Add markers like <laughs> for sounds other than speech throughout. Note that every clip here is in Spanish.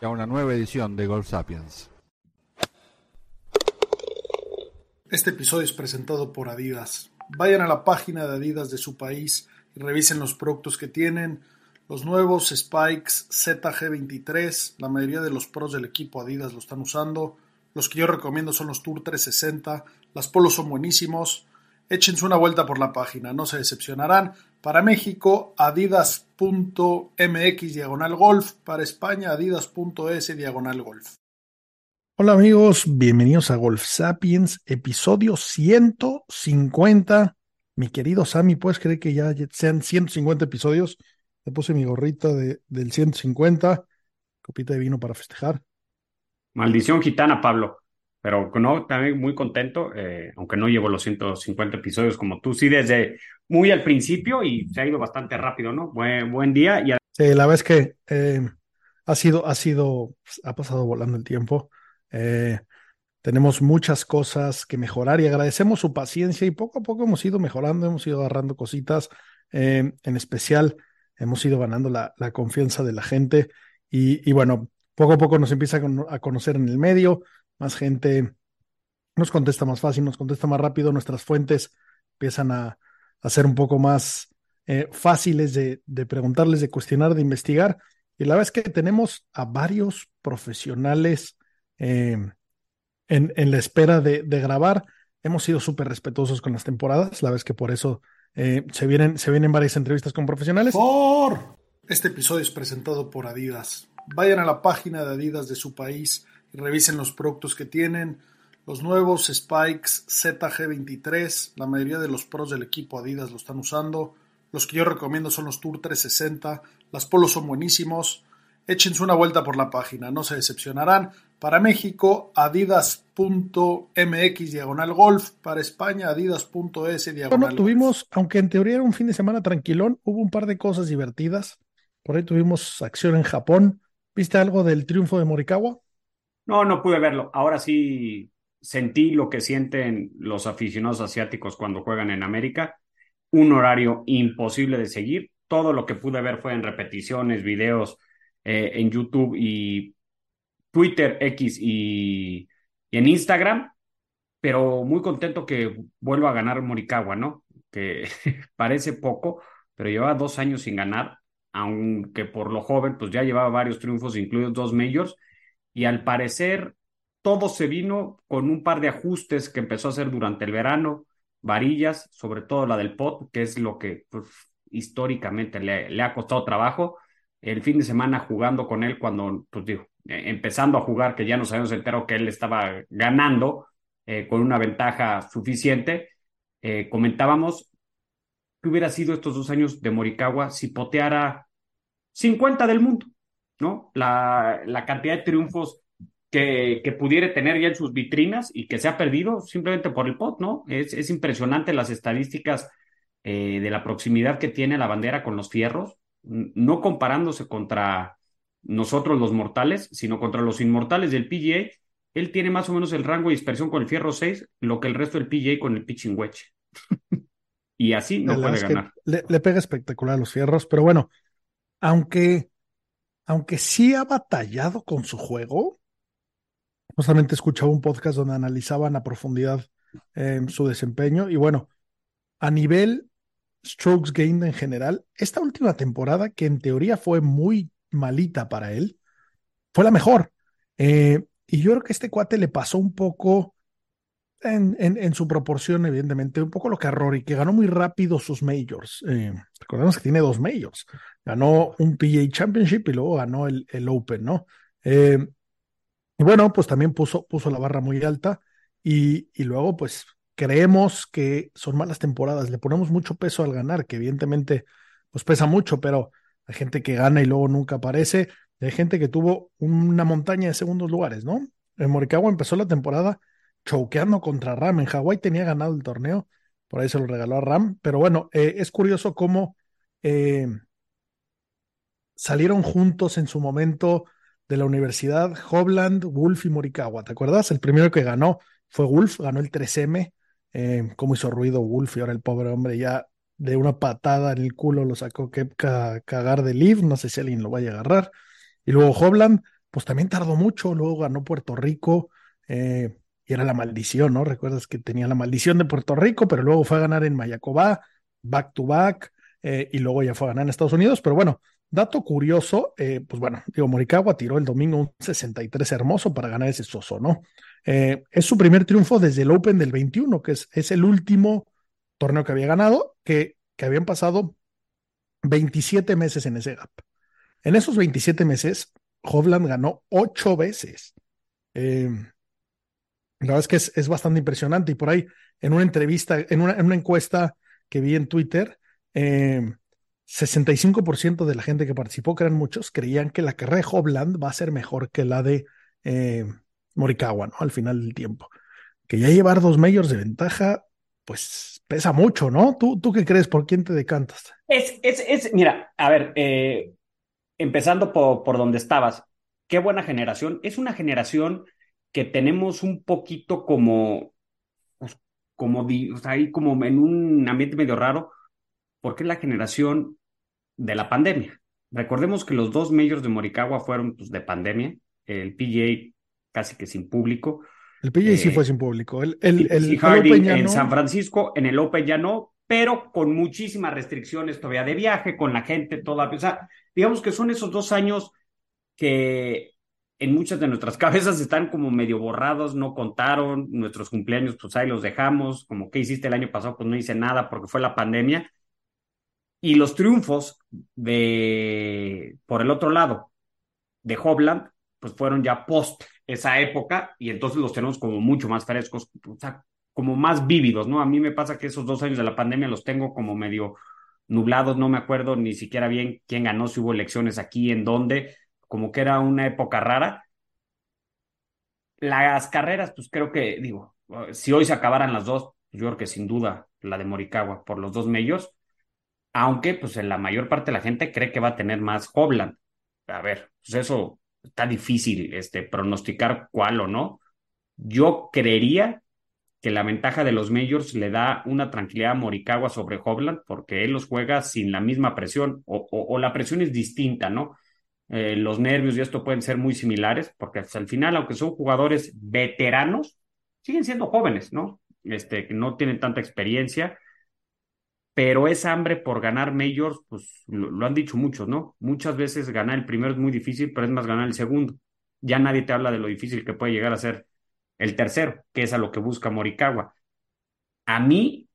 y a una nueva edición de Golf Sapiens. Este episodio es presentado por Adidas. Vayan a la página de Adidas de su país y revisen los productos que tienen. Los nuevos Spikes ZG23, la mayoría de los pros del equipo Adidas lo están usando. Los que yo recomiendo son los Tour 360. Las polos son buenísimos. Échense una vuelta por la página, no se decepcionarán. Para México, adidas.mx diagonal golf. Para España, adidas.es diagonal golf. Hola amigos, bienvenidos a Golf Sapiens, episodio 150. Mi querido Sammy, ¿puedes creer que ya sean 150 episodios? Le puse mi gorrita de, del 150, copita de vino para festejar. Maldición gitana, Pablo. Pero no, también muy contento, eh, aunque no llevo los 150 episodios como tú, sí, desde muy al principio y se ha ido bastante rápido, ¿no? Buen, buen día. Y... Sí, la vez que eh, ha sido, ha sido, ha pasado volando el tiempo. Eh, tenemos muchas cosas que mejorar y agradecemos su paciencia y poco a poco hemos ido mejorando, hemos ido agarrando cositas, en especial hemos ido ganando la, la confianza de la gente y, y, bueno, poco a poco nos empieza a conocer en el medio, más gente nos contesta más fácil, nos contesta más rápido, nuestras fuentes empiezan a, a ser un poco más eh, fáciles de, preguntarles, de cuestionar, de investigar. Y la verdad es que tenemos a varios profesionales eh, en, en, la espera de, de grabar. Hemos sido súper respetuosos con las temporadas, la verdad es que por eso eh, se, vienen, se vienen varias entrevistas con profesionales. Por este episodio es presentado por Adidas. Vayan a la página de Adidas de su país y revisen los productos que tienen. Los nuevos Spikes ZG23, la mayoría de los pros del equipo Adidas lo están usando. Los que yo recomiendo son los Tour 360. Las polos son buenísimos. Échense una vuelta por la página, no se decepcionarán. Para México, adidas.mx diagonal golf. Para España, adidas.es diagonal Bueno, tuvimos, aunque en teoría era un fin de semana tranquilón, hubo un par de cosas divertidas. Por ahí tuvimos acción en Japón. ¿Viste algo del triunfo de Morikawa? No, no pude verlo. Ahora sí sentí lo que sienten los aficionados asiáticos cuando juegan en América. Un horario imposible de seguir. Todo lo que pude ver fue en repeticiones, videos eh, en YouTube y Twitter, X y, en Instagram. Pero muy contento que vuelva a ganar Morikawa, ¿no? Que <laughs> parece poco, pero llevaba dos años sin ganar, aunque por lo joven, pues ya llevaba varios triunfos, incluidos dos majors y al parecer todo se vino con un par de ajustes que empezó a hacer durante el verano, varillas, sobre todo la del pot, que es lo que pues, históricamente le, ha costado trabajo. El fin de semana jugando con él cuando, pues digo, eh, empezando a jugar, que ya nos habíamos enterado que él estaba ganando eh, con una ventaja suficiente, eh, comentábamos que hubiera sido estos dos años de Morikawa si poteara 50 del mundo. ¿No? La, la cantidad de triunfos que, que, pudiera tener ya en sus vitrinas y que se ha perdido simplemente por el pot, ¿no? Es, es impresionante las estadísticas eh, de la proximidad que tiene la bandera con los fierros, no comparándose contra nosotros los mortales, sino contra los inmortales del PGA. Él tiene más o menos el rango de dispersión con el fierro 6, lo que el resto del PGA con el pitching wedge. <laughs> y así no puede ganar. Le, le pega espectacular a los fierros, pero bueno, aunque aunque sí ha batallado con su juego. Justamente escuchaba un podcast donde analizaban a profundidad eh, su desempeño y bueno, a nivel strokes gained en general, esta última temporada, que en teoría fue muy malita para él, fue la mejor. Eh, y yo creo que este cuate le pasó un poco en, en, su proporción, evidentemente, un poco lo que a Rory, que ganó muy rápido sus majors. Eh, recordemos que tiene dos majors. Ganó un PGA Championship y luego ganó el, el Open, ¿no? Eh, y bueno, pues también puso, puso la barra muy alta y, y luego, pues creemos que son malas temporadas. Le ponemos mucho peso al ganar, que evidentemente, pues pesa mucho, pero hay gente que gana y luego nunca aparece. hay gente que tuvo una montaña de segundos lugares, ¿no? En Morikawa empezó la temporada choqueando contra Ram. En Hawái tenía ganado el torneo, por ahí se lo regaló a Ram. Pero bueno, eh, es curioso cómo eh, salieron juntos en su momento de la universidad Hobland, Wolf y Morikawa. ¿Te acuerdas? El primero que ganó fue Wolf, ganó el 3M. Eh, cómo hizo ruido Wolf y ahora el pobre hombre ya de una patada en el culo lo sacó que cagar de Liv. No sé si alguien lo vaya a agarrar. Y luego Hobland, pues también tardó mucho. Luego ganó Puerto Rico. Eh, y era la maldición, ¿no? Recuerdas que tenía la maldición de Puerto Rico, pero luego fue a ganar en Mayacobá, back to back, eh, y luego ya fue a ganar en Estados Unidos. Pero bueno, Dato curioso, eh, pues bueno, digo, Morikawa tiró el domingo un 63 hermoso para ganar ese soso, ¿no? Eh, es su primer triunfo desde el Open del 21, que es, es el último torneo que había ganado, que, que habían pasado 27 meses en ese gap. En esos 27 meses, Hovland ganó ocho veces. Eh, la verdad es que es, es, bastante impresionante y por ahí en una entrevista, en una, en una encuesta que vi en Twitter, eh, 65% de la gente que participó, que eran muchos, creían que la carrera de Hobland va a ser mejor que la de eh, Morikawa, ¿no? Al final del tiempo. Que ya llevar dos majors de ventaja, pues pesa mucho, ¿no? ¿Tú, tú qué crees? ¿Por quién te decantas? Es, es, es mira, a ver, eh, empezando por, por donde estabas, qué buena generación. Es una generación que tenemos un poquito como, pues, como, o sea, ahí como en un ambiente medio raro, porque es la generación de la pandemia. Recordemos que los dos majors de Morikawa fueron pues, de pandemia, el PGA casi que sin público. El PGA sí eh, fue sin público. El, el, el, en San Francisco, en el Open ya no, pero con muchísimas restricciones todavía de viaje, con la gente toda. O sea, digamos que son esos dos años que en muchas de nuestras <laughs> cabezas están como medio borrados, no contaron, nuestros cumpleaños, pues ahí los dejamos, como que hiciste el año pasado, pues no hice nada porque fue la pandemia. Y los triunfos de, por el otro lado, de Hobland, pues fueron ya post esa época y entonces los tenemos como mucho más frescos, o sea, como más vívidos, ¿no? A mí me pasa que esos dos años de la pandemia los tengo como medio nublados, no me acuerdo ni siquiera bien quién ganó, si hubo elecciones aquí, en dónde, como que era una época rara. Las carreras, pues creo que, digo, si hoy se acabaran las dos, yo creo que sin duda la de Morikawa por los dos medios, aunque pues en la mayor parte de la gente cree que va a tener más Hobland. A ver, pues eso está difícil este, pronosticar cuál o no. Yo creería que la ventaja de los majors le da una tranquilidad a Morikawa sobre Hobland porque él los juega sin la misma presión o, la presión es distinta, ¿no? Eh, los nervios y esto pueden ser muy similares porque al final, aunque son jugadores veteranos, siguen siendo jóvenes, ¿no? Este, que no tienen tanta experiencia pero esa hambre por ganar majors, pues lo, han dicho muchos, ¿no? Muchas veces ganar el primero es muy difícil, pero es más ganar el segundo. Ya nadie te habla de lo difícil que puede llegar a ser el tercero, que es a lo que busca Morikawa. A mí,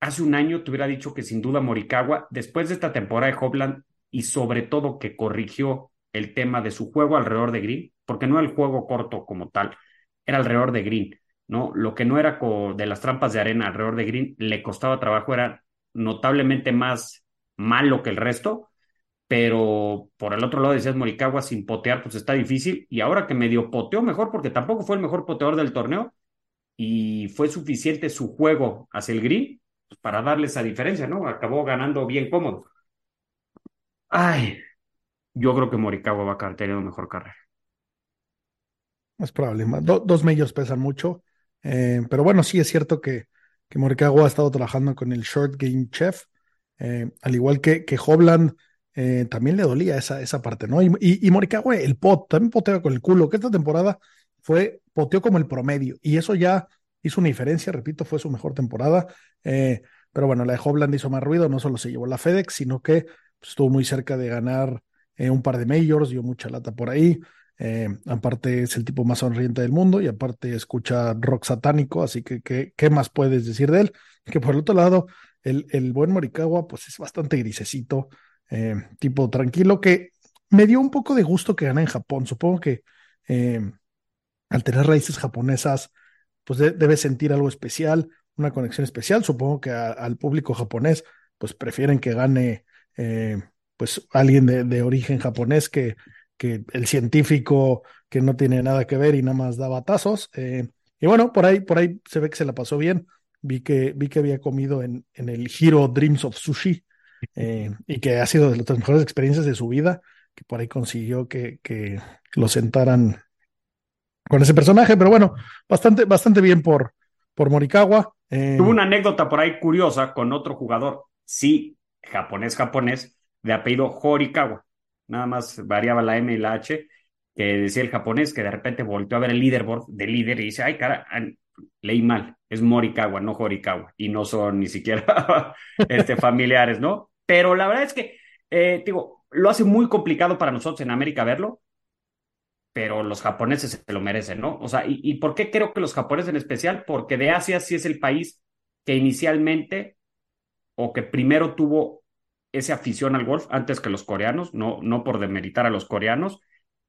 hace un año te hubiera dicho que sin duda Morikawa, después de esta temporada de Hopland y sobre todo que corrigió el tema de su juego alrededor de Green, porque no el juego corto como tal, era alrededor de Green ¿no? Lo que no era de las trampas de arena alrededor de Green le costaba trabajo, era notablemente más malo que el resto, pero por el otro lado decías Morikawa sin potear, pues está difícil, y ahora que medio poteó mejor, porque tampoco fue el mejor poteador del torneo, y fue suficiente su juego hacia el Green pues, para darle esa diferencia, ¿no? Acabó ganando bien cómodo. Ay, yo creo que Morikawa va a tener teniendo mejor carrera. Es probable. dos medios pesan mucho. Eh, pero bueno, sí es cierto que, que Morikawa ha estado trabajando con el Short Game Chef, eh, al igual que, que Hobland eh, también le dolía esa, esa parte, ¿no? Y, y, Morikawa, el pot, también poteaba con el culo, que esta temporada fue, poteó como el promedio, y eso ya hizo una diferencia, repito, fue su mejor temporada. pero bueno, la de Hobland hizo más ruido, no solo se llevó la FedEx, sino que estuvo muy cerca de ganar un par de majors, dio mucha lata por ahí. Eh, aparte es el tipo más sonriente del mundo y aparte escucha rock satánico, así que ¿qué, más puedes decir de él? Que por el otro lado, el, el buen Morikawa pues es bastante grisecito, eh, tipo tranquilo, que me dio un poco de gusto que gana en Japón. Supongo que eh, al tener raíces japonesas, pues debe sentir algo especial, una conexión especial. Supongo que al público japonés pues prefieren que gane pues alguien de, de origen japonés que, que el científico que no tiene nada que ver y nada más da batazos. Eh, y bueno, por ahí, por ahí se ve que se la pasó bien. Vi que, vi que había comido en, en el Hero Dreams of Sushi eh, <laughs> y que ha sido de las mejores experiencias de su vida, que por ahí consiguió que, que lo sentaran con ese personaje, pero bueno, bastante, bastante bien por, por Morikawa. Eh, Tuvo una anécdota por ahí curiosa con otro jugador, sí, japonés, japonés, de apellido Horikawa. Nada más variaba la M y la H, que decía el japonés, que de repente volteó a ver el leaderboard de líder y dice, ay, cara, leí mal, es Morikawa, no Horikawa, y no son ni siquiera <laughs> este, <laughs> familiares, ¿no? Pero la verdad es que, eh, digo, lo hace muy complicado para nosotros en América verlo, pero los japoneses se lo merecen, ¿no? O sea, ¿y, ¿y, por qué creo que los japoneses en especial? Porque de Asia sí es el país que inicialmente o que primero tuvo esa afición al golf antes que los coreanos, no, no por demeritar a los coreanos,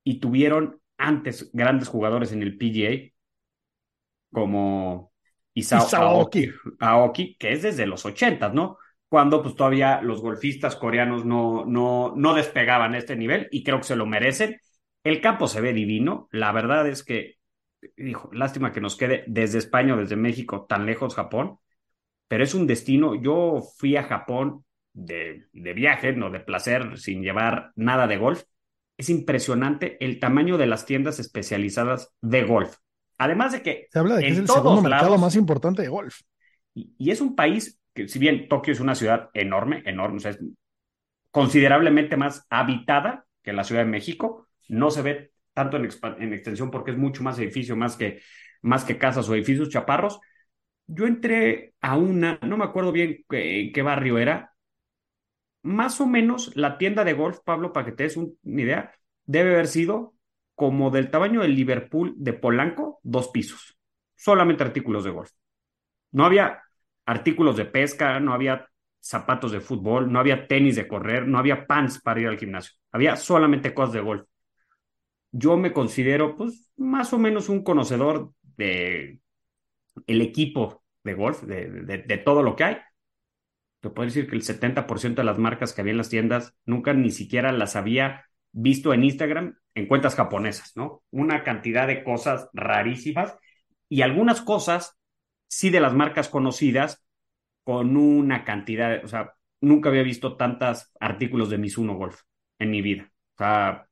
y tuvieron antes grandes jugadores en el PGA como Isao, Aoki. Aoki, que es desde los ochentas, ¿no? Cuando pues todavía los golfistas coreanos no, no, no despegaban a este nivel y creo que se lo merecen. El campo se ve divino, la verdad es que, dijo, lástima que nos quede desde España o desde México tan lejos Japón, pero es un destino, yo fui a Japón de, de viaje, no de placer, sin llevar nada de golf, es impresionante el tamaño de las tiendas especializadas de golf. Además de que. Se habla de que es el segundo mercado más importante de golf. Y, y, es un país que, si bien Tokio es una ciudad enorme, enorme, o sea, es considerablemente más habitada que la Ciudad de México, no se ve tanto en, en extensión porque es mucho más edificio, más que, más que casas o edificios chaparros. Yo entré a una, no me acuerdo bien qué, qué barrio era, más o menos la tienda de golf, Pablo, para que te des una idea, debe haber sido como del tamaño del Liverpool de Polanco, dos pisos. Solamente artículos de golf. No había artículos de pesca, no había zapatos de fútbol, no había tenis de correr, no había pants para ir al gimnasio. Había solamente cosas de golf. Yo me considero, pues, más o menos un conocedor de el equipo de golf, de, de, todo lo que hay te puedo decir que el 70% de las marcas que había en las tiendas nunca ni siquiera las había visto en Instagram en cuentas japonesas, ¿no? Una cantidad de cosas rarísimas y algunas cosas, sí de las marcas conocidas, con una cantidad, o sea, nunca había visto tantos artículos de Mizuno Golf en mi vida. O sea,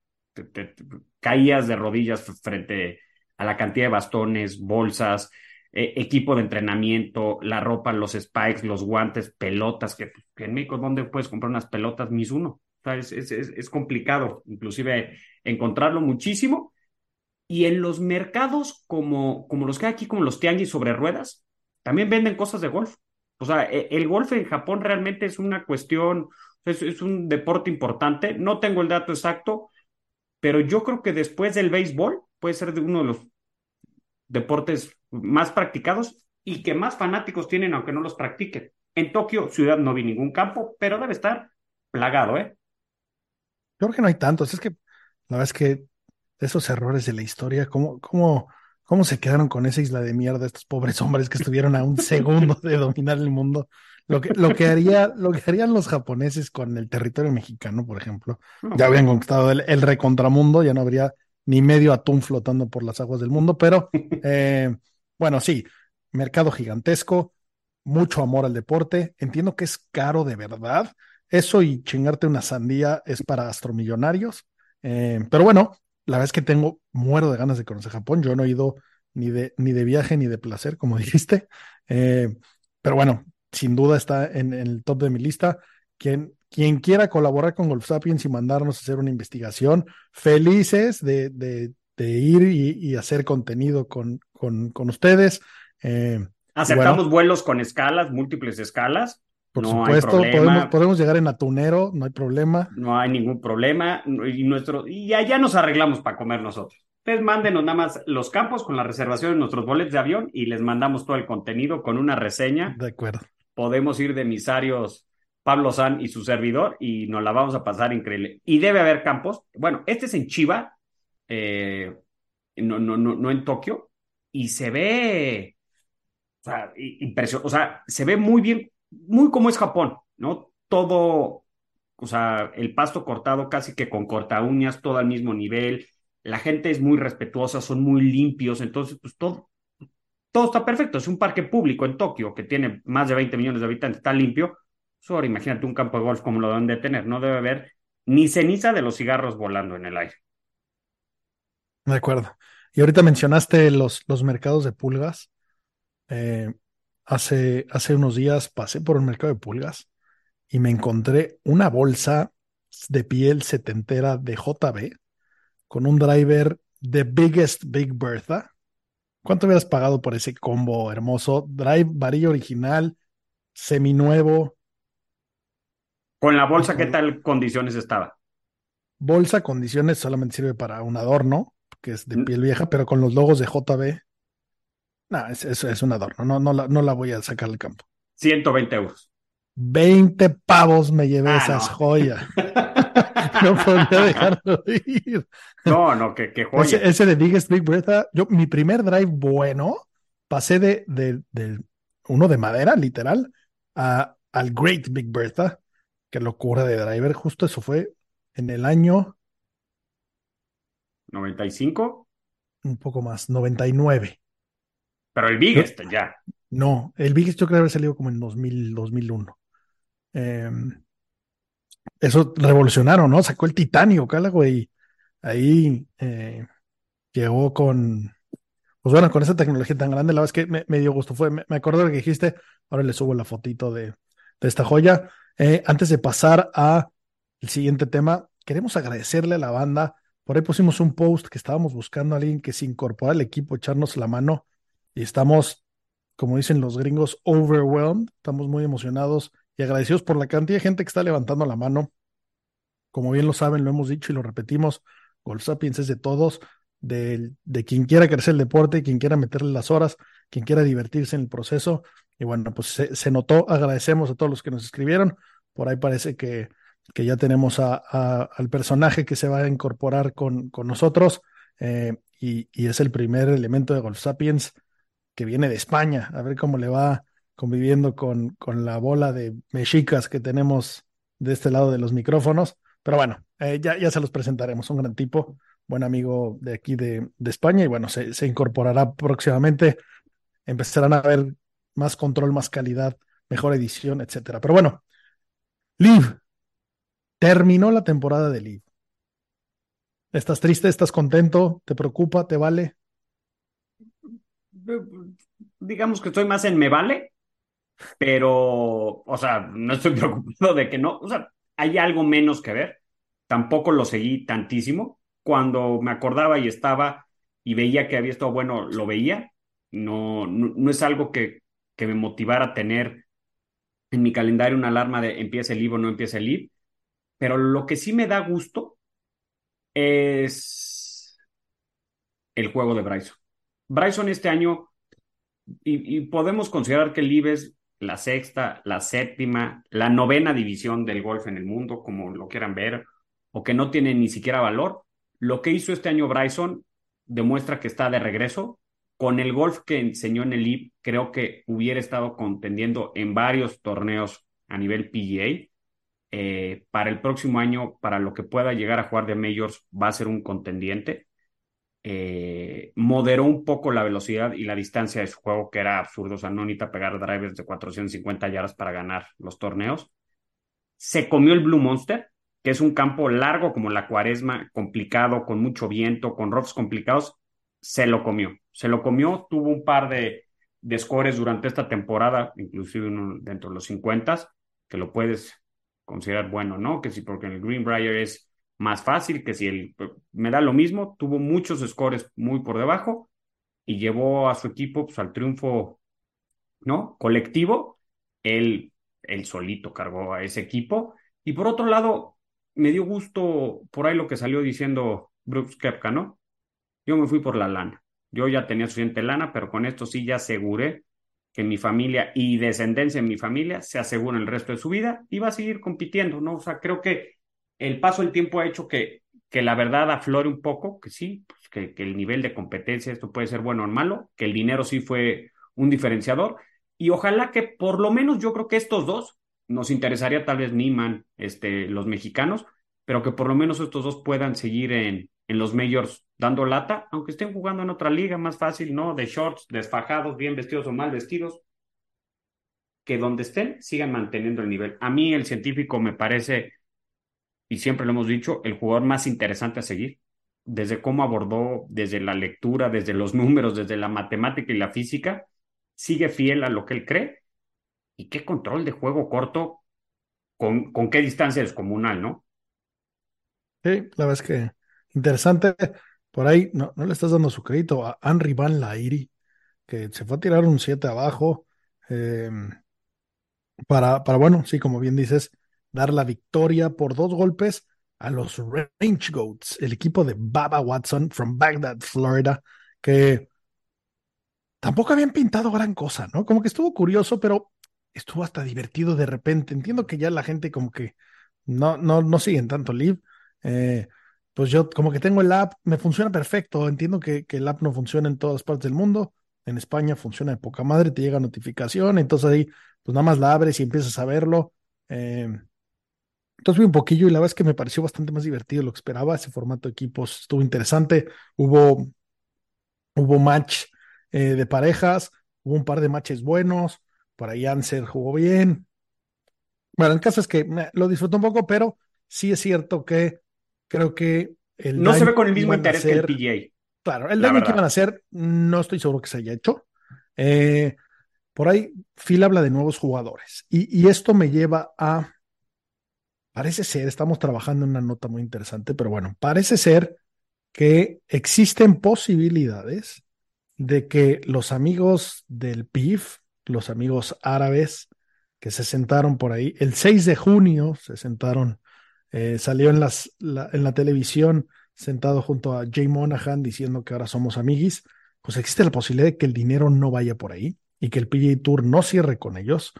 caías de rodillas frente a la cantidad de bastones, bolsas, eh, equipo de entrenamiento, la ropa, los spikes, los guantes, pelotas, que, que en México, ¿dónde puedes comprar unas pelotas mis uno? O sea, es, complicado, inclusive encontrarlo muchísimo. Y en los mercados como, como los que hay aquí, como los tianguis sobre ruedas, también venden cosas de golf. O sea, e, el golf en Japón realmente es una cuestión, es, es un deporte importante. No tengo el dato exacto, pero yo creo que después del béisbol puede ser uno de los deportes más practicados y que más fanáticos tienen aunque no los practiquen. En Tokio, ciudad, no vi ningún campo, pero debe estar plagado, ¿eh? Yo creo que no hay tantos. Es que la verdad es que esos errores de la historia, ¿cómo, cómo, cómo se quedaron con esa isla de mierda estos pobres hombres que estuvieron a un <laughs> segundo de dominar el mundo? Lo que, lo que, haría, lo que harían los japoneses con el territorio mexicano, por ejemplo, ya habían conquistado el, el recontramundo, ya no habría ni medio atún flotando por las aguas del mundo, pero <laughs> eh, bueno, sí, mercado gigantesco, mucho amor al deporte, entiendo que es caro de verdad, eso y chingarte una sandía es para astromillonarios, eh, pero bueno, la verdad es que tengo, muero de ganas de conocer Japón, yo no he ido ni de, ni de viaje ni de placer, como <laughs> dijiste, eh, pero bueno, sin duda está en, en el top de mi lista. Quien, quien quiera colaborar con Golf Sapiens y mandarnos a hacer una investigación, felices de, de, de ir y, y, hacer contenido con, con, con ustedes. Eh, Aceptamos bueno, vuelos con escalas, múltiples escalas. Por no supuesto, podemos, podemos, llegar en atunero, no hay problema. No hay ningún problema. Y, nuestro, y allá nos arreglamos para comer nosotros. Ustedes mándenos nada más los campos con la reservación de nuestros boletos de avión y les mandamos todo el contenido con una reseña. De acuerdo. Podemos ir de emisarios Pablo San y su servidor y nos la vamos a pasar increíble. Y debe haber campos. Bueno, este es en Chiva, eh, no, no, no, no en Tokio, y se ve, o sea, o sea, se ve muy bien, muy como es Japón, ¿no? Todo o sea, el pasto cortado casi que con corta uñas, todo al mismo nivel. La gente es muy respetuosa, son muy limpios, entonces, pues todo, todo está perfecto. Es un parque público en Tokio que tiene más de 20 millones de habitantes, está limpio. Ahora imagínate un campo de golf como lo deben de tener. No debe haber ni ceniza de los cigarros volando en el aire. De acuerdo. Y ahorita mencionaste los, los mercados de pulgas. Eh, hace, hace unos días pasé por un mercado de pulgas y me encontré una bolsa de piel setentera de JB con un driver de Biggest Big Bertha ¿Cuánto hubieras pagado por ese combo hermoso? Drive, varilla original, seminuevo. Con la bolsa, ¿qué tal condiciones estaba? Bolsa, condiciones, solamente sirve para un adorno, que es de mm. piel vieja, pero con los logos de JB. No, es, es, un adorno, no, no, la, no la voy a sacar del campo. 120 euros. 20 pavos me llevé ah, esas <laughs> joyas. no podía dejarlo ir. No, no, que, que joya. Ese, de Biggest Big Bertha, yo, mi primer drive bueno, pasé de, de, de uno de madera, literal, a, al Great Big Bertha. Qué locura de driver. Justo eso fue en el año. 95. Un poco más, 99. Pero el Biggest ya. No, el Biggest yo creo que haber salido como en 2000, 2001. Eh, eso revolucionaron, ¿no? Sacó el titanio, cala, güey. Ahí eh, llegó con, pues bueno, con esa tecnología tan grande, la verdad es que me, dio gusto. Fue, me, acuerdo de lo que dijiste, ahora le subo la fotito de, de esta joya. Eh, antes de pasar a el siguiente tema, queremos agradecerle a la banda. Por ahí pusimos un post que estábamos buscando a alguien que se incorpora al equipo, echarnos la mano. Y estamos, como dicen los gringos, overwhelmed. Estamos muy emocionados y agradecidos por la cantidad de gente que está levantando la mano. Como bien lo saben, lo hemos dicho y lo repetimos, Golf Sapiens es de todos, de, de quien quiera crecer el deporte, quien quiera meterle las horas, quien quiera divertirse en el proceso. Y bueno, pues se, notó, agradecemos a todos los que nos escribieron. Por ahí parece que, que ya tenemos a, al personaje que se va a incorporar con, con nosotros eh, y, y, es el primer elemento de Golf Sapiens que viene de España. A ver cómo le va conviviendo con, con la bola de mexicas que tenemos de este lado de los micrófonos. Pero bueno, eh, ya, ya se los presentaremos. Un gran tipo, buen amigo de aquí de, de España y bueno, se, se, incorporará próximamente. Empezarán a ver más control, más calidad, mejor edición, etcétera. Pero bueno, Liv, terminó la temporada de Liv. ¿Estás triste? ¿Estás contento? ¿Te preocupa? ¿Te vale? Digamos que estoy más en me vale pero, o sea, no estoy <laughs> preocupado de que no, o sea, hay algo menos que ver. Tampoco lo seguí tantísimo. Cuando me acordaba y estaba y veía que había estado bueno, lo veía. No, no, es algo que, que me motivara a tener en mi calendario una alarma de empieza el libro o no empieza el libro. Pero lo que sí me da gusto es el juego de Bryson. Bryson este año, y, podemos considerar que el IB es la sexta, la séptima, la novena división del golf en el mundo, como lo quieran ver, o que no tiene ni siquiera valor. Lo que hizo este año Bryson demuestra que está de regreso. Con el golf que enseñó en el LIB, creo que hubiera estado contendiendo en varios torneos a nivel PGA. Eh, para el próximo año, para lo que pueda llegar a jugar de Majors, va a ser un contendiente. Eh, moderó un poco la velocidad y la distancia de su juego, que era absurdo. O sea, no necesita pegar drivers de 450 yardas para ganar los torneos. Se comió el Blue Monster, que es un campo largo como la cuaresma, complicado, con mucho viento, con roughs complicados. Se lo comió. Se lo comió, tuvo un par de, de scores durante esta temporada, inclusive uno dentro de los 50, que lo puedes considerar bueno, ¿no? Que sí, porque el Greenbrier es más fácil que si él me da lo mismo, tuvo muchos scores muy por debajo y llevó a su equipo pues, al triunfo ¿no? colectivo. Él, él solito cargó a ese equipo. Y por otro lado, me dio gusto por ahí lo que salió diciendo Brooks Kepka, ¿no? Yo me fui por la lana. Yo ya tenía suficiente lana, pero con esto sí ya aseguré que mi familia y descendencia en mi familia se aseguren el resto de su vida y va a seguir compitiendo, ¿no? O sea, creo que el paso del tiempo ha hecho que, que la verdad aflore un poco, que sí, pues, que, que, el nivel de competencia, esto puede ser bueno o malo, que el dinero sí fue un diferenciador, y ojalá que por lo menos yo creo que estos dos nos interesaría tal vez Niman, este, los mexicanos, pero que por lo menos estos dos puedan seguir en, en los majors dando lata, aunque estén jugando en otra liga más fácil, ¿no? De shorts, desfajados, bien vestidos o mal vestidos, que donde estén sigan manteniendo el nivel. A mí el científico me parece, y siempre lo hemos dicho, el jugador más interesante a seguir, desde cómo abordó, desde la lectura, desde los números, desde la matemática y la física, sigue fiel a lo que él cree. Y qué control de juego corto, con, con qué distancia es comunal, ¿no? Sí, la verdad es que interesante. Por ahí no, le estás dando su crédito a Henry Van Lairi, que se fue a tirar un 7 abajo. Eh, para, para, bueno, sí, como bien dices, dar la victoria por dos golpes a los Range Goats, el equipo de Baba Watson from Baghdad, Florida, que tampoco habían pintado gran cosa, ¿no? Como que estuvo curioso, pero estuvo hasta divertido de repente. Entiendo que ya la gente como que no, no, no siguen tanto live. Eh, pues yo como que tengo el app, me funciona perfecto. Entiendo que, que, el app no funciona en todas partes del mundo. En España funciona de poca madre, te llega notificación, entonces ahí pues nada más la abres y empiezas a verlo. Eh, entonces vi un poquillo y la verdad es que me pareció bastante más divertido lo que esperaba. Ese formato de equipos estuvo interesante. Hubo, hubo match eh, de parejas, hubo un par de matches buenos. Por ahí Anser jugó bien. Bueno, el caso es que lo disfruto un poco, pero sí es cierto que creo que el no se ve con el mismo interés que el PGA. Claro, el daño que iban a hacer, no estoy seguro que se haya hecho. Eh, por ahí, Phil habla de nuevos jugadores y, y, esto me lleva a, parece ser, estamos trabajando en una nota muy interesante, pero bueno, parece ser que existen posibilidades de que los amigos del PIF, los amigos árabes que se sentaron por ahí, el 6 de junio se sentaron, eh, salió en, las, la, en la televisión sentado junto a Jay Monahan diciendo que ahora somos amiguis, pues existe la posibilidad de que el dinero no vaya por ahí y que el PGA Tour no cierre con ellos,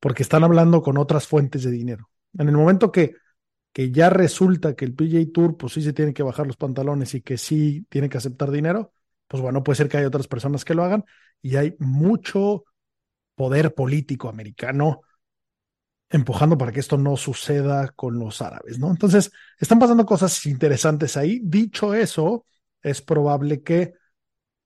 porque están hablando con otras fuentes de dinero. En el momento que, ya resulta que el PGA Tour, pues sí se tiene que bajar los pantalones y que sí tiene que aceptar dinero, pues bueno, puede ser que haya otras personas que lo hagan y hay mucho poder político americano empujando para que esto no suceda con los árabes, ¿no? Entonces, están pasando cosas interesantes ahí. Dicho eso, es probable que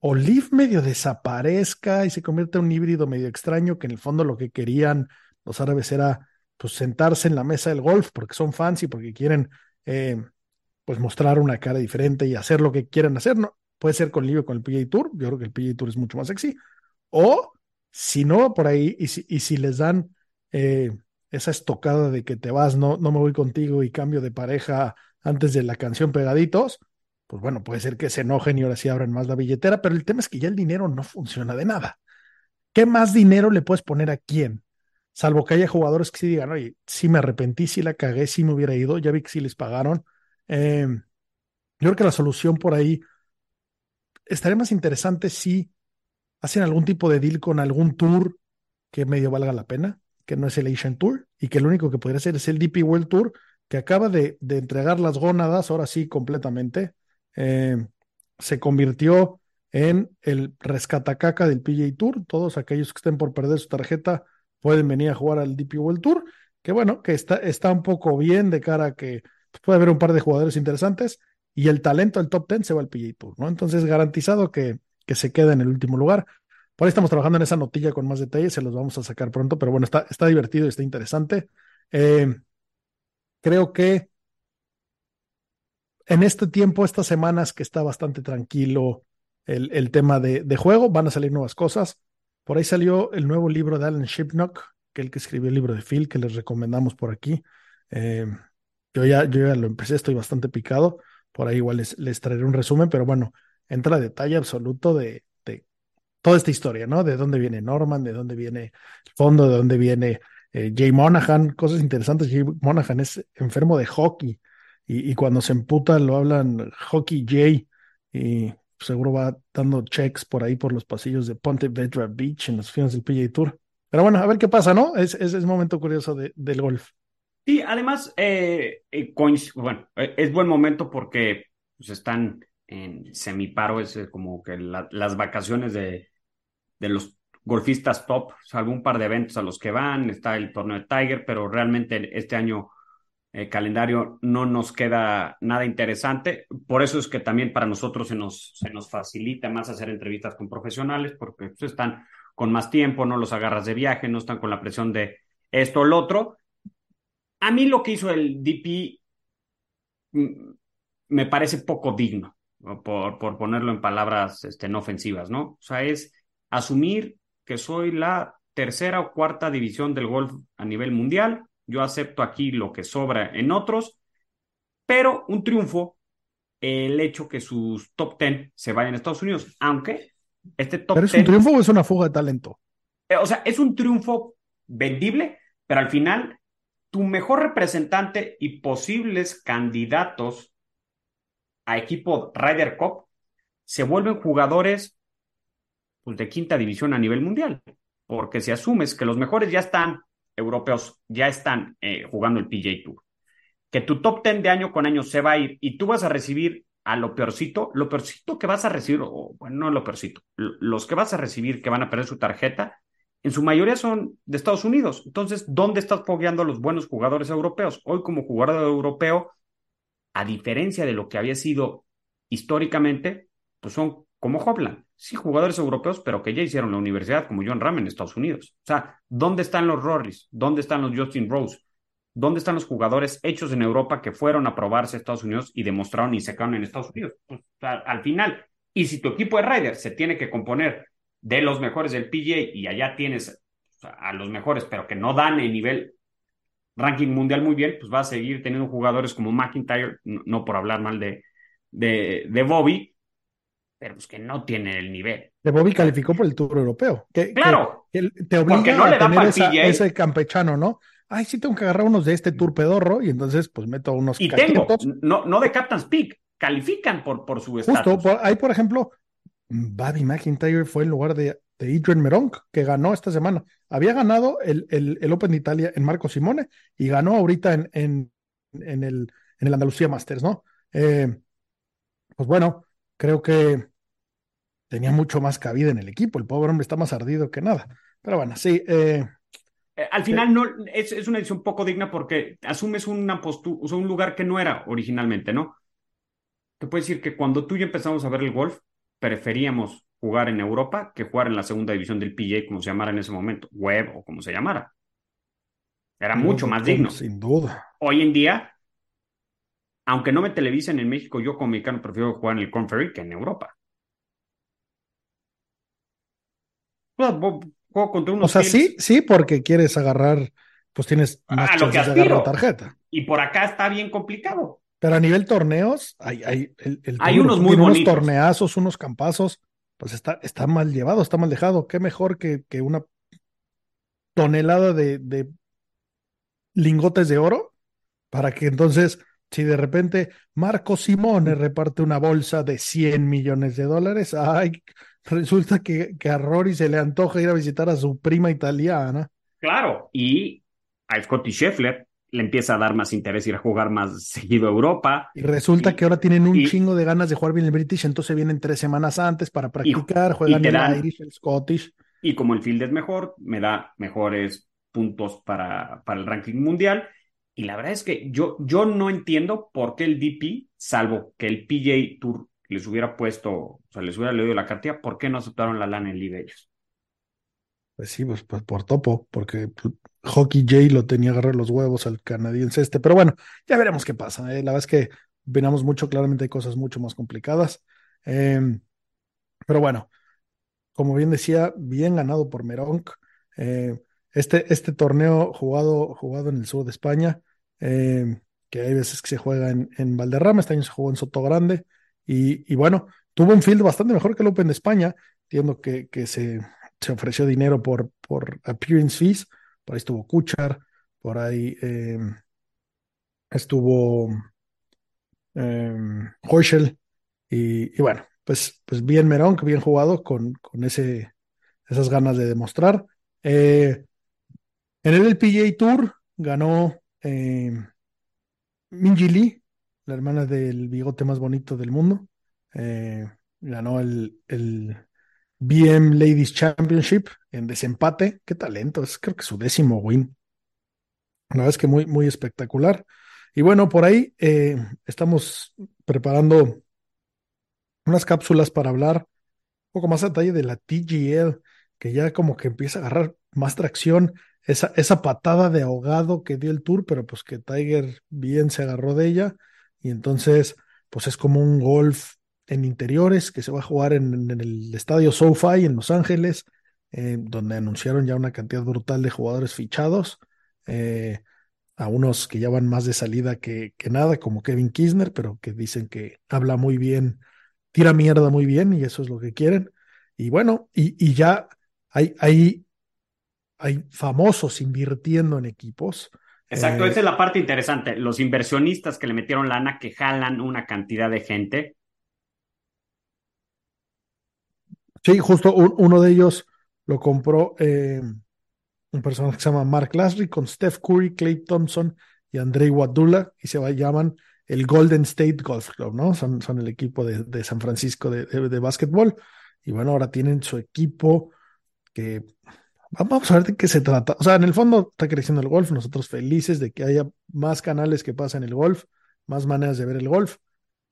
Olive medio desaparezca y se convierta en un híbrido medio extraño, que en el fondo lo que querían los árabes era pues sentarse en la mesa del golf porque son fans y porque quieren eh, pues mostrar una cara diferente y hacer lo que quieran hacer. No, puede ser con Olive con el PGA Tour, yo creo que el PGA Tour es mucho más sexy. O si no, por ahí, y si, y si les dan eh, esa estocada de que te vas, no, no me voy contigo y cambio de pareja antes de la canción Pegaditos, pues bueno, puede ser que se enojen y ahora sí abran más la billetera, pero el tema es que ya el dinero no funciona de nada. ¿Qué más dinero le puedes poner a quién? Salvo que haya jugadores que sí digan, oye, sí me arrepentí, sí la cagué, sí me hubiera ido, ya vi que sí les pagaron. Eh, yo creo que la solución por ahí estaría más interesante si hacen algún tipo de deal con algún tour que medio valga la pena que no es el Asian Tour, y que lo único que podría ser es el DP World Tour, que acaba de, entregar las gónadas, ahora sí, completamente. Eh, se convirtió en el rescatacaca del PJ Tour. Todos aquellos que estén por perder su tarjeta pueden venir a jugar al DP World Tour, que bueno, que está, un poco bien de cara a que puede haber un par de jugadores interesantes y el talento del top 10 se va al PJ Tour, ¿no? Entonces, garantizado que, que se queda en el último lugar. Por ahí estamos trabajando en esa notilla con más detalles, se los vamos a sacar pronto, pero bueno, está, está divertido y está interesante. Eh, creo que en este tiempo, estas semanas que está bastante tranquilo el, el tema de, de, juego, van a salir nuevas cosas. Por ahí salió el nuevo libro de Alan Shipnock, que el que escribió el libro de Phil, que les recomendamos por aquí. Eh, yo, ya, yo ya lo empecé, estoy bastante picado. Por ahí igual les, les traeré un resumen, pero bueno, entra a detalle absoluto de, toda esta historia, ¿no? De dónde viene Norman, de dónde viene el fondo, de dónde viene eh, Jay Monahan, cosas interesantes. Jay Monahan es enfermo de hockey y, cuando se emputa lo hablan Hockey Jay y seguro va dando checks por ahí por los pasillos de Ponte Vedra Beach en los fines del PGA Tour. Pero bueno, a ver qué pasa, ¿no? Es, es, es momento curioso de, del golf. Sí, además, eh, eh, bueno, eh, es buen momento porque pues, están en semiparo, es como que la, las vacaciones de, de los golfistas top, salvo un par de eventos a los que van, está el torneo de Tiger, pero realmente este año el calendario no nos queda nada interesante. Por eso es que también para nosotros se nos, se nos facilita más hacer entrevistas con profesionales, porque pues, están con más tiempo, no los agarras de viaje, no están con la presión de esto o lo otro. A mí lo que hizo el DP mm, me parece poco digno, por, por ponerlo en palabras este, no ofensivas, ¿no? O sea, es asumir que soy la tercera o cuarta división del golf a nivel mundial. Yo acepto aquí lo que sobra en otros, pero un triunfo, el hecho que sus top ten se vayan a Estados Unidos, aunque este top ¿Pero es un triunfo o es una fuga de talento? Eh, o sea, es un triunfo vendible, pero al final tu mejor representante y posibles candidatos a equipo Ryder Cup se vuelven jugadores pues, de quinta división a nivel mundial, porque si asumes que los mejores ya están europeos, ya están eh, jugando el PJ Tour, que tu top ten de año con año se va a ir y tú vas a recibir a lo peorcito, lo peorcito que vas a recibir, o bueno, no lo peorcito, los que vas a recibir que van a perder su tarjeta, en su mayoría son de Estados Unidos. Entonces, ¿dónde estás fogueando a los buenos jugadores europeos? Hoy como jugador europeo, a diferencia de lo que había sido históricamente, pues son como Hopland. Sí, jugadores europeos, pero que ya hicieron la universidad, como John Ram en Estados Unidos. O sea, ¿dónde están los Rorys? ¿Dónde están los Justin Rose? ¿Dónde están los jugadores hechos en Europa que fueron a probarse a Estados Unidos y demostraron y se quedaron en Estados Unidos? Pues, al final, y si tu equipo de Ryder se tiene que componer de los mejores del PGA y allá tienes a los mejores, pero que no dan el nivel ranking mundial muy bien, pues va a seguir teniendo jugadores como McIntyre, no, por hablar mal de, de Bobby, pero pues que no tiene el nivel. De Bobby calificó por el Tour Europeo. Que, claro. Que, te obliga no a tener ese campechano, ¿no? Ay, sí tengo que agarrar unos de este Tour pedorro y entonces pues meto unos Y tengo, no, no de Captain's Peak, califican por, por su Justo, ahí por ejemplo, Bobby McIntyre fue en lugar de, de Adrian Meronk, que ganó esta semana. Había ganado el, el, el, Open de Italia en Marco Simone y ganó ahorita en, en, en, el, en el Andalucía Masters, ¿no? Eh, pues bueno, creo que tenía mucho más cabida en el equipo. El pobre hombre está más ardido que nada. Pero bueno, sí. Eh, eh, al final no es, es, una decisión poco digna porque asumes una postura, o sea, un lugar que no era originalmente, ¿no? Te puedo decir que cuando tú y yo empezamos a ver el golf, preferíamos jugar en Europa que jugar en la segunda división del PGA, como se llamara en ese momento, web o como se llamara. Era mucho más digno. Sin duda. Hoy en día, aunque no me televisen en México, yo como mexicano prefiero jugar en el Conferry que en Europa. O sea, sí, sí, porque quieres agarrar, pues tienes más a lo que aspiro. tarjeta. Y por acá está bien complicado. Pero a nivel torneos, hay, hay, hay unos muy unos torneazos, unos campazos, pues está, está mal llevado, está mal dejado. Qué mejor que, que una tonelada de, de lingotes de oro para que entonces, si de repente Marco Simone reparte una bolsa de 100 millones de dólares, ay, resulta que, que a Rory se le antoja ir a visitar a su prima italiana. Claro, y a Scotty Scheffler le empieza a dar más interés ir a jugar más seguido a Europa. Y resulta que ahora tienen un chingo de ganas de jugar bien el British, entonces vienen tres semanas antes para practicar, juegan el Irish, el Scottish. Y como el field es mejor, me da mejores puntos para, para el ranking mundial. Y la verdad es que yo, yo no entiendo por qué el DP, salvo que el PJ Tour les hubiera puesto, o sea, les hubiera leído la cartilla, ¿por qué no aceptaron la lana en libre ellos? Pues sí, pues, pues por topo, porque pues, Hockey Jay lo tenía agarrar los huevos al canadiense este, pero bueno, ya veremos qué pasa. ¿eh? La verdad es que venamos mucho, claramente hay cosas mucho más complicadas. Em, pero bueno, como bien decía, bien ganado por Meronk. Eh, este, este torneo jugado, jugado en el sur de España, em, que hay veces que se juega en, en Valderrama, este año se jugó en Soto Grande, y, bueno, tuvo un field bastante mejor que el Open de España. Entiendo que, que se, se, ofreció dinero por, por appearance fees. Por ahí estuvo Kuchar, por ahí eh, estuvo eh, Y, bueno, pues, pues bien Merón, que bien jugado con, con ese, esas ganas de demostrar. Eh, en el LPGA Tour ganó eh, Minji Lee, hermana del bigote más bonito del mundo. Eh, ganó el, el BM Ladies Championship en desempate. Qué talento, es creo que su décimo win. La verdad es que muy, muy espectacular. Y bueno, por ahí eh, estamos preparando unas cápsulas para hablar un poco más a detalle de la TGL, que ya como que empieza a agarrar más tracción. Esa, esa patada de ahogado que dio el tour, pero pues que Tiger bien se agarró de ella. Y entonces, pues es como un golf en interiores que se va a jugar en, el estadio SoFi en Los Ángeles, eh, donde anunciaron ya una cantidad brutal de jugadores fichados. Eh, a unos que ya van más de salida que, que nada, como Kevin Kisner, pero que dicen que habla muy bien, tira mierda muy bien y eso es lo que quieren. Y bueno, y, y ya hay, hay, hay famosos invirtiendo en equipos. Exacto, eh, esa es la parte interesante. Los inversionistas que le metieron lana, que jalan una cantidad de gente. Sí, justo uno de ellos lo compró eh, un personaje que se llama Mark Lasry con Steph Curry, Clay Thompson y Andrei Wadula y se llaman el Golden State Golf Club, ¿no? Son, son el equipo de, de San Francisco de, de, básquetbol y bueno, ahora tienen su equipo que vamos a ver de qué se trata. O sea, en el fondo está creciendo el golf, nosotros felices de que haya más canales que pasen el golf, más maneras de ver el golf.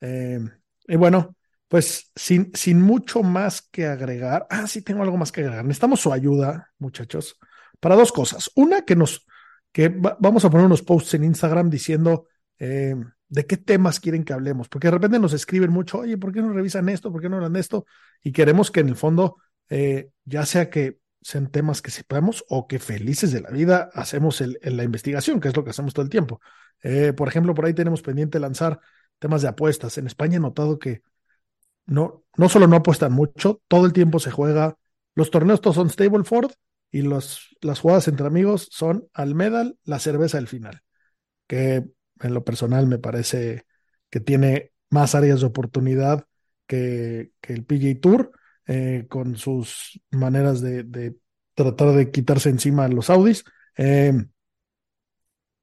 Eh, y bueno, pues sin, sin mucho más que agregar, ah, sí tengo algo más que agregar. Necesitamos su ayuda, muchachos para dos cosas. Una, que nos, que vamos a poner unos posts en Instagram diciendo eh, de qué temas quieren que hablemos, porque de repente nos escriben mucho, oye, ¿por qué no revisan esto? ¿Por qué no hablan esto? Y queremos que en el fondo, eh, ya sea que sean temas que sepamos o que felices de la vida hacemos el, la investigación, que es lo que hacemos todo el tiempo. Eh, por ejemplo, por ahí tenemos pendiente lanzar temas de apuestas. En España he notado que no, no solo no apuestan mucho, todo el tiempo se juega, los torneos todos son Stableford y las jugadas entre amigos son al medal, la cerveza al final, que en lo personal me parece que tiene más áreas de oportunidad que, que el PGA Tour, eh, con sus maneras de, de, tratar de quitarse encima los Audis. Eh,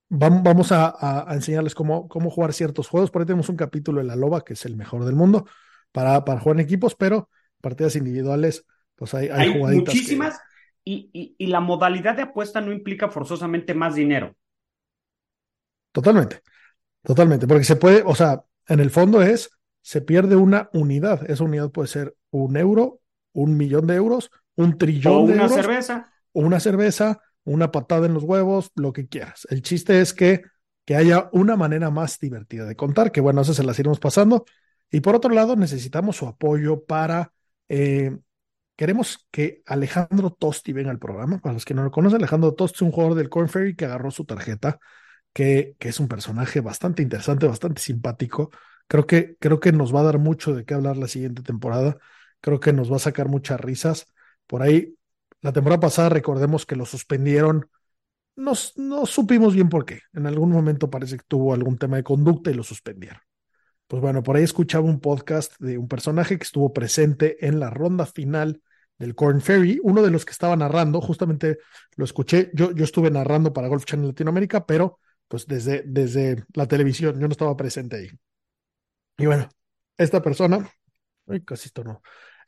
vamos a, a, enseñarles cómo, cómo jugar ciertos juegos. Por ahí tenemos un capítulo de la Loba, que es el mejor del mundo, para, para jugar en equipos, pero partidas individuales, pues hay, hay, hay Muchísimas y, la modalidad de apuesta no implica forzosamente más dinero. Totalmente, totalmente, porque se puede, o sea, en el fondo es, se pierde una unidad. Esa unidad puede ser un euro, un millón de euros, un trillón o una cerveza. O una cerveza, una patada en los huevos, lo que quieras. El chiste es que, que haya una manera más divertida de contar, que bueno, eso se las iremos pasando. Y por otro lado, necesitamos su apoyo para eh, Queremos que Alejandro Tosti venga al programa. Para los que no lo conocen, Alejandro Tosti es un jugador del Corn Ferry que agarró su tarjeta, que, que es un personaje bastante interesante, bastante simpático. Creo que, creo que nos va a dar mucho de qué hablar la siguiente temporada. Creo que nos va a sacar muchas risas. Por ahí, la temporada pasada, recordemos que lo suspendieron. Nos, no supimos bien por qué. En algún momento parece que tuvo algún tema de conducta y lo suspendieron. Pues bueno, por ahí escuchaba un podcast de un personaje que estuvo presente en la ronda final del Corn Ferry, uno de los que estaba narrando, justamente lo escuché, yo, yo estuve narrando para Golf Channel Latinoamérica, pero pues desde, desde la televisión, yo no estaba presente ahí. Y bueno, esta persona, ay, casi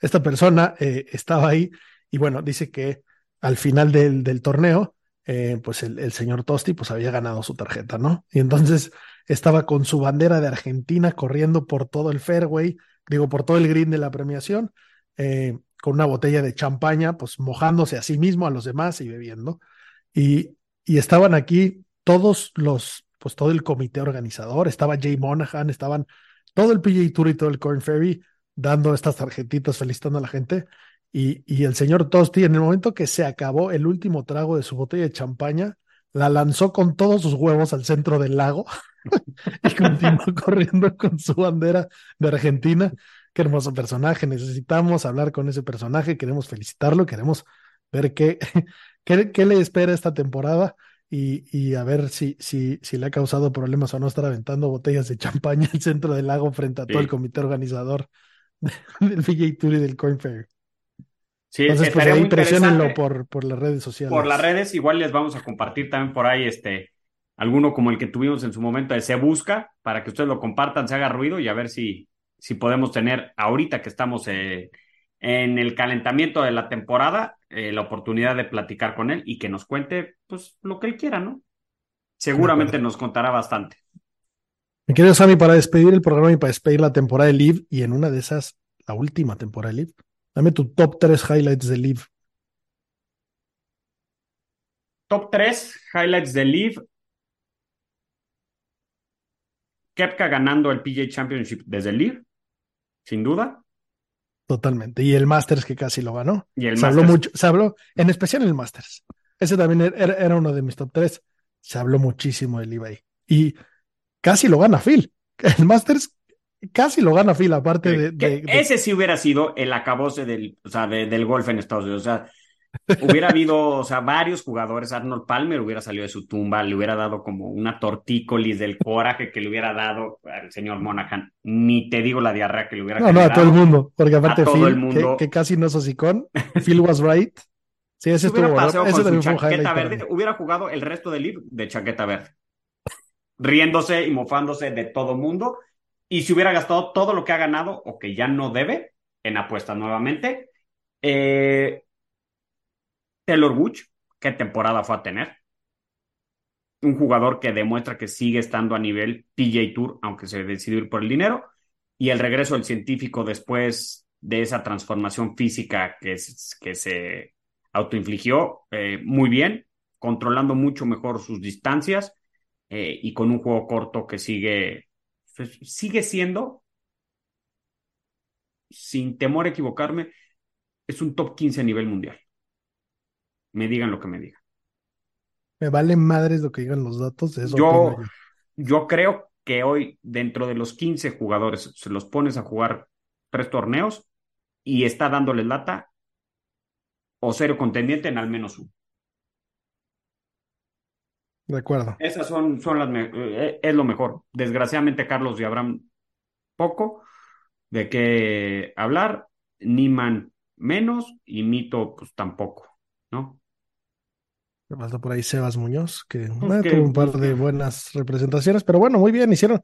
esta persona eh, estaba ahí y bueno, dice que al final del, del torneo, eh, pues el, señor Tosti pues había ganado su tarjeta, ¿no? Y entonces estaba con su bandera de Argentina corriendo por todo el fairway, digo, por todo el green de la premiación. Eh, con una botella de champaña, pues mojándose a sí mismo, a los demás y bebiendo. Y, y estaban aquí todos los, pues todo el comité organizador, estaba Jay Monahan, estaban todo el PGA Tour y todo el Corn Ferry dando estas tarjetitas, felicitando a la gente. Y, y el señor Tosti, en el momento que se acabó el último trago de su botella de champaña, la lanzó con todos sus huevos al centro del lago <laughs> y continuó corriendo con su bandera de Argentina. Qué hermoso personaje, necesitamos hablar con ese personaje, queremos felicitarlo, queremos ver <laughs> qué, qué, le espera esta temporada y, y, a ver si, si, si le ha causado problemas o no estar aventando botellas de champaña al centro del lago frente a todo el comité organizador <laughs> del PGA Tour y del Coin Fair. Sí, Entonces, pues ahí presionenlo por, por las redes sociales. Por las redes, igual les vamos a compartir también por ahí este alguno como el que tuvimos en su momento de Se Busca, para que ustedes lo compartan, se haga ruido y a ver si, si podemos tener ahorita que estamos eh, en el calentamiento de la temporada eh, la oportunidad de platicar con él y que nos cuente pues lo que él quiera, ¿no? Seguramente nos contará bastante. Mi querido Sammy, para despedir el programa y para despedir la temporada de Live y en una de esas, la última temporada de Live, dame tu top 3 highlights de Live. Top 3 highlights de Live. Kepka ganando el PJ Championship desde Live, sin duda. Totalmente. Y el Masters que casi lo ganó. Y el se habló mucho, se habló, en especial el Masters. Ese también era, era uno de mis top 3. Se habló muchísimo del eBay. Y casi lo gana Phil. <laughs> El Masters casi lo gana Phil, aparte de. De- de- Ese sí hubiera sido el acabose del, o sea, de- del golf en Estados Unidos. O sea, hubiera <laughs> habido, o sea, varios jugadores. Arnold Palmer hubiera salido de su tumba, le hubiera dado como una tortícolis del coraje que le hubiera dado al señor Monaghan. Ni te digo la diarrea que le hubiera no, no, a todo el mundo. Porque aparte Phil, el mundo. Que, que casi no es hocicón, <laughs> Phil was right. Sí, ese estuvo bueno. Ese también fue un highlight verde, hubiera jugado el resto del live de chaqueta verde. Riéndose y mofándose de todo mundo. Y si hubiera gastado todo lo que ha ganado o que ya no debe en apuestas nuevamente. Eh, Taylor Woods, ¿qué temporada fue a tener? Un jugador que demuestra que sigue estando a nivel PJ Tour, aunque se decidió ir por el dinero. Y el regreso del científico después de esa transformación física que se autoinfligió eh, muy bien, controlando mucho mejor sus distancias eh, y con un juego corto que sigue, pues, sigue siendo, sin temor a equivocarme, es un top 15 a nivel mundial. Me digan lo que me digan. Me vale madres lo que digan los datos. Eso Yo, yo. yo creo que hoy, dentro de los 15 jugadores, se los pones a jugar tres torneos y está dándoles lata o cero contendiente en al menos uno. De acuerdo. Esas son, son las me- eh, es lo mejor. Desgraciadamente, Carlos y Abraham, poco de qué hablar, Niman menos y Mito, pues tampoco, ¿no? Me falta por ahí Sebas Muñoz, que Pues eh, que- tuvo un par de buenas representaciones, pero bueno, muy bien, hicieron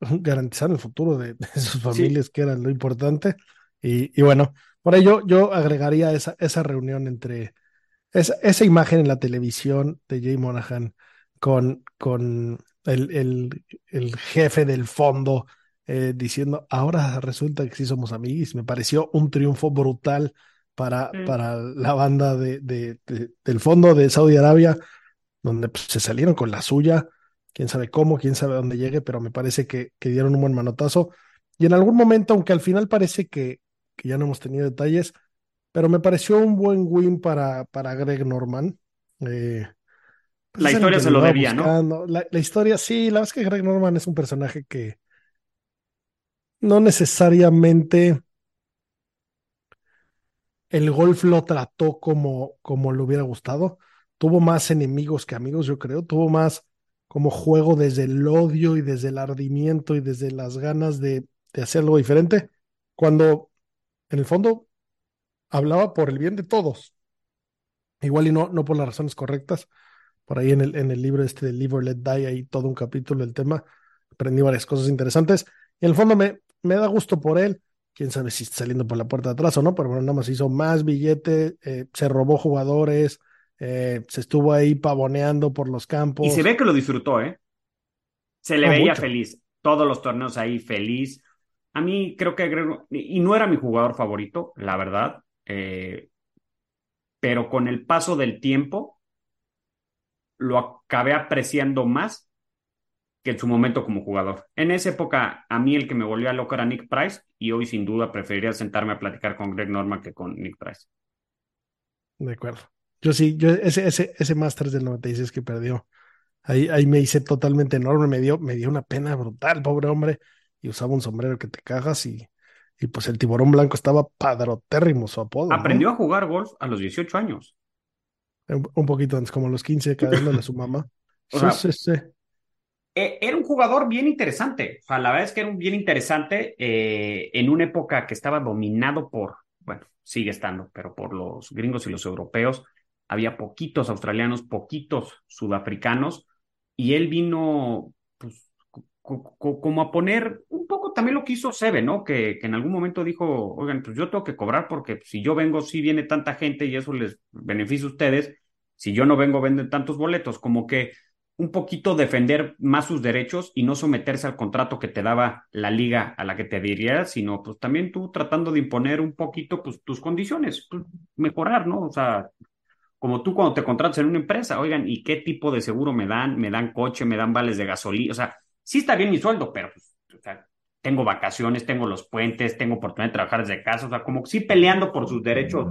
<laughs> garantizar el futuro de, de sus familias, que era lo importante. Y, y bueno, por ello yo agregaría esa, esa reunión entre esa, esa imagen en la televisión de Jay Monahan con, con el, el, el jefe del fondo eh, diciendo, ahora resulta que sí somos amigos. Me pareció un triunfo brutal para, Mm. para la banda de, de- de- del fondo de Saudi Arabia, donde pues, se salieron con la suya. Quién sabe cómo, quién sabe dónde llegue, pero me parece que, que dieron un buen manotazo. Y en algún momento, aunque al final parece que, que ya no hemos tenido detalles, pero me pareció un buen win para, para Greg Norman. Eh, pues La historia se lo debía, ¿no? La, la historia, sí, la verdad es que Greg Norman es un personaje que no necesariamente el golf lo trató como, como le hubiera gustado. Tuvo más enemigos que amigos, yo creo. Tuvo más como juego desde el odio y desde el ardimiento y desde las ganas de, de hacer algo diferente. Cuando en el fondo hablaba por el bien de todos. Igual y no, no por las razones correctas. Por ahí en el, en el libro este de Live or Let Die hay todo un capítulo del tema. Aprendí varias cosas interesantes. Y en el fondo me, me da gusto por él. Quién sabe si está saliendo por la puerta de atrás o no, pero bueno, nada más hizo más billete, eh, se robó jugadores, eh, se estuvo ahí pavoneando por los campos. Y se ve que lo disfrutó, ¿eh? Se le No, veía mucho. feliz. Todos los torneos ahí feliz. A mí creo que y no era mi jugador favorito, la verdad. eh, pero con el paso del tiempo lo acabé apreciando más que en su momento como jugador. En esa época, a mí el que me volvía loco era Nick Price y hoy sin duda preferiría sentarme a platicar con Greg Norman que con Nick Price. De acuerdo. Yo sí, yo ese, ese, ese Masters del 96 que perdió, ahí, ahí me hice totalmente enorme, me dio, me dio una pena brutal, pobre hombre, y usaba un sombrero que te cagas y, y pues el tiburón blanco estaba padrotérrimo su apodo, ¿no? Aprendió a jugar golf a los 18 años. Un, poquito antes, como los 15, <laughs> cadándole a su mamá. O Sí, sea, sí, sí. Eh, Era un jugador bien interesante. O sea, la verdad es que era un bien interesante eh, en una época que estaba dominado por, bueno, sigue estando, pero por los gringos y los europeos. Había poquitos australianos, poquitos sudafricanos, y él vino pues, como a poner un poco también lo que hizo Sebe, ¿no? Que, en algún momento dijo, oigan, pues yo tengo que cobrar porque si yo vengo, sí viene tanta gente y eso les beneficia a ustedes. Si yo no vengo, venden tantos boletos. Como que un poquito defender más sus derechos y no someterse al contrato que te daba la liga a la que te diría, sino pues también tú tratando de imponer un poquito pues tus condiciones, pues, mejorar, ¿no? O sea, como tú cuando te contratas en una empresa, oigan, ¿y qué tipo de seguro me dan? ¿Me dan coche? ¿Me dan vales de gasolina? O sea, sí está bien mi sueldo, pero pues, tengo vacaciones, tengo los puentes, tengo oportunidad de trabajar desde casa, o sea, como sí peleando por sus derechos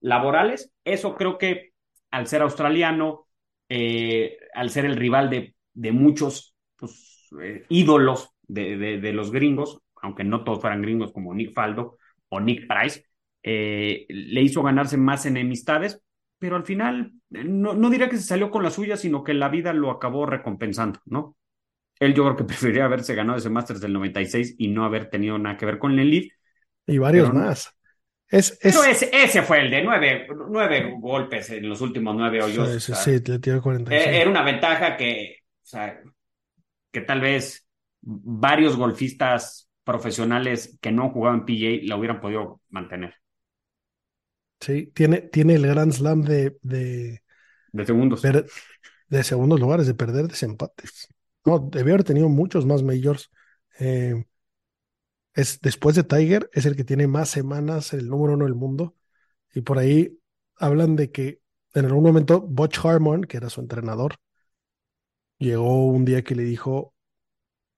laborales, eso creo que al ser australiano, eh, al ser el rival de, de muchos pues, eh, ídolos de, de, los gringos, aunque no todos fueran gringos como Nick Faldo o Nick Price, eh, le hizo ganarse más enemistades, pero al final no, no diría que se salió con la suya, sino que la vida lo acabó recompensando, ¿no? Él yo creo que <laughs> preferiría haberse ganado ese Masters del 96 y no haber tenido nada que ver con el lead. Y varios más. Es, ese, ese, fue el de nueve, nueve golpes en los últimos nueve hoyos. Sí, sí, le tiró 46. Eh, era una ventaja que, o sea, que tal vez varios golfistas profesionales que no jugaban PGA la hubieran podido mantener. Sí, tiene, tiene el Grand Slam de, de, de segundos. de segundos lugares, de perder desempates. No, debió haber tenido muchos más majors. Eh, es, después de Tiger, es el que tiene más semanas, el número uno del mundo. Y por ahí hablan de que en algún momento Butch Harmon, que era su entrenador, llegó un día que le dijo,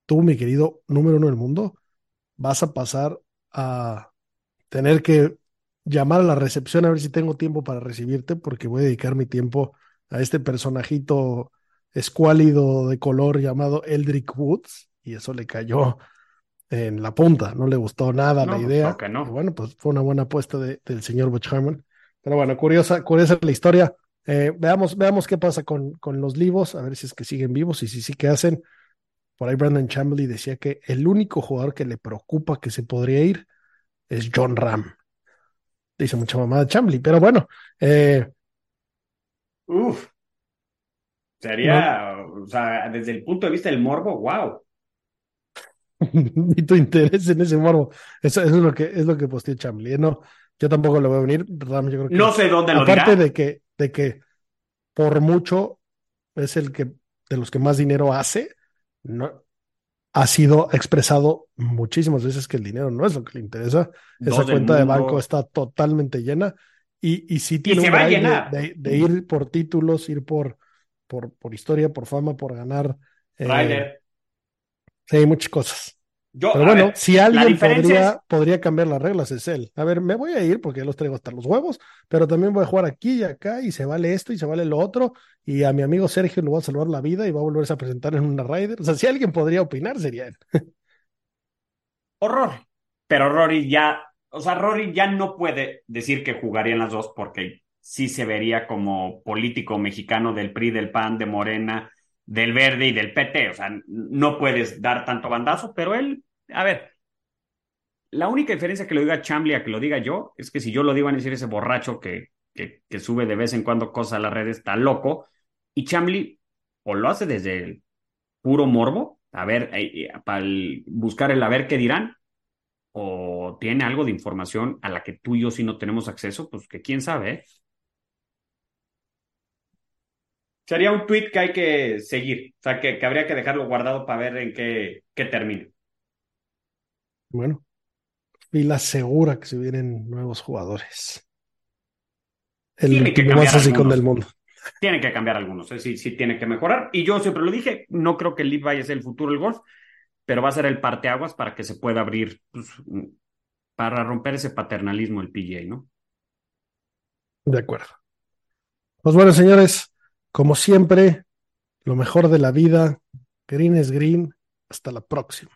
tú, mi querido número uno del mundo, vas a pasar a tener que llamar a la recepción a ver si tengo tiempo para recibirte, porque voy a dedicar mi tiempo a este personajito escuálido de color llamado Eldrick Woods, y eso le cayó en la punta, no le gustó nada la idea. no. bueno, pues fue una buena apuesta de, del señor Butch Harmon. Pero bueno, curiosa, curiosa la historia. Eh, veamos, veamos qué pasa con, con los livos, a ver si es que siguen vivos y si sí que hacen. Por ahí Brandon Chambly decía que el único jugador que le preocupa que se podría ir es John Ram. Dice mucha mamada Chambly, pero bueno. Eh, Uf, Sería, o sea, desde el punto de vista del morbo, wow. <laughs> y tu interés en ese morbo. Eso, es lo que es lo que posteó Chambly. No, yo tampoco lo voy a venir. Ram, yo creo que, no sé dónde lo Aparte de que, de que por mucho es el que de los que más dinero hace, no, ha sido expresado muchísimas veces que el dinero no es lo que le interesa. Esa cuenta de banco está totalmente llena y, y sí tiene un de, de, ir por títulos, ir por por, por historia, por fama, por ganar. Eh, sí, muchas cosas. Pero bueno, si alguien podría, podría cambiar las reglas es él. A ver, me voy a ir porque ya los traigo hasta los huevos, pero también voy a jugar aquí y acá y se vale esto y se vale lo otro. Y a mi amigo Sergio le va a salvar la vida y va a volverse a presentar en una Ryder. O sea, si alguien podría opinar, sería él. Horror. Pero Rory ya, o sea, Rory ya no puede decir que jugaría en las dos porque sí se vería como político mexicano del PRI, del PAN, de Morena, del Verde y del PT. O sea, no puedes dar tanto bandazo, pero él, a ver, la única diferencia que lo diga Chambly a que lo diga yo es que si yo lo digo a decir ese borracho que, que, sube de vez en cuando cosas a las redes está loco. Y Chambly o lo hace desde el puro morbo, a ver, eh, eh, para buscar el a ver qué dirán, o tiene algo de información a la que tú y yo si no tenemos acceso, pues que quién sabe, ¿eh? Sería un tweet que hay que seguir, o sea, que, habría que dejarlo guardado para ver en qué, qué termina. Bueno, y la segura que se vienen nuevos jugadores. El tiene que más así con del mundo. Tiene que cambiar algunos, ¿eh? sí, sí tiene que mejorar. Y yo siempre lo dije, no creo que el Leaf vaya a ser el futuro del golf, pero va a ser el parteaguas para que se pueda abrir, pues, para romper ese paternalismo el PGA, ¿no? De acuerdo. Pues bueno, señores, como siempre, lo mejor de la vida. Green es green. Hasta la próxima.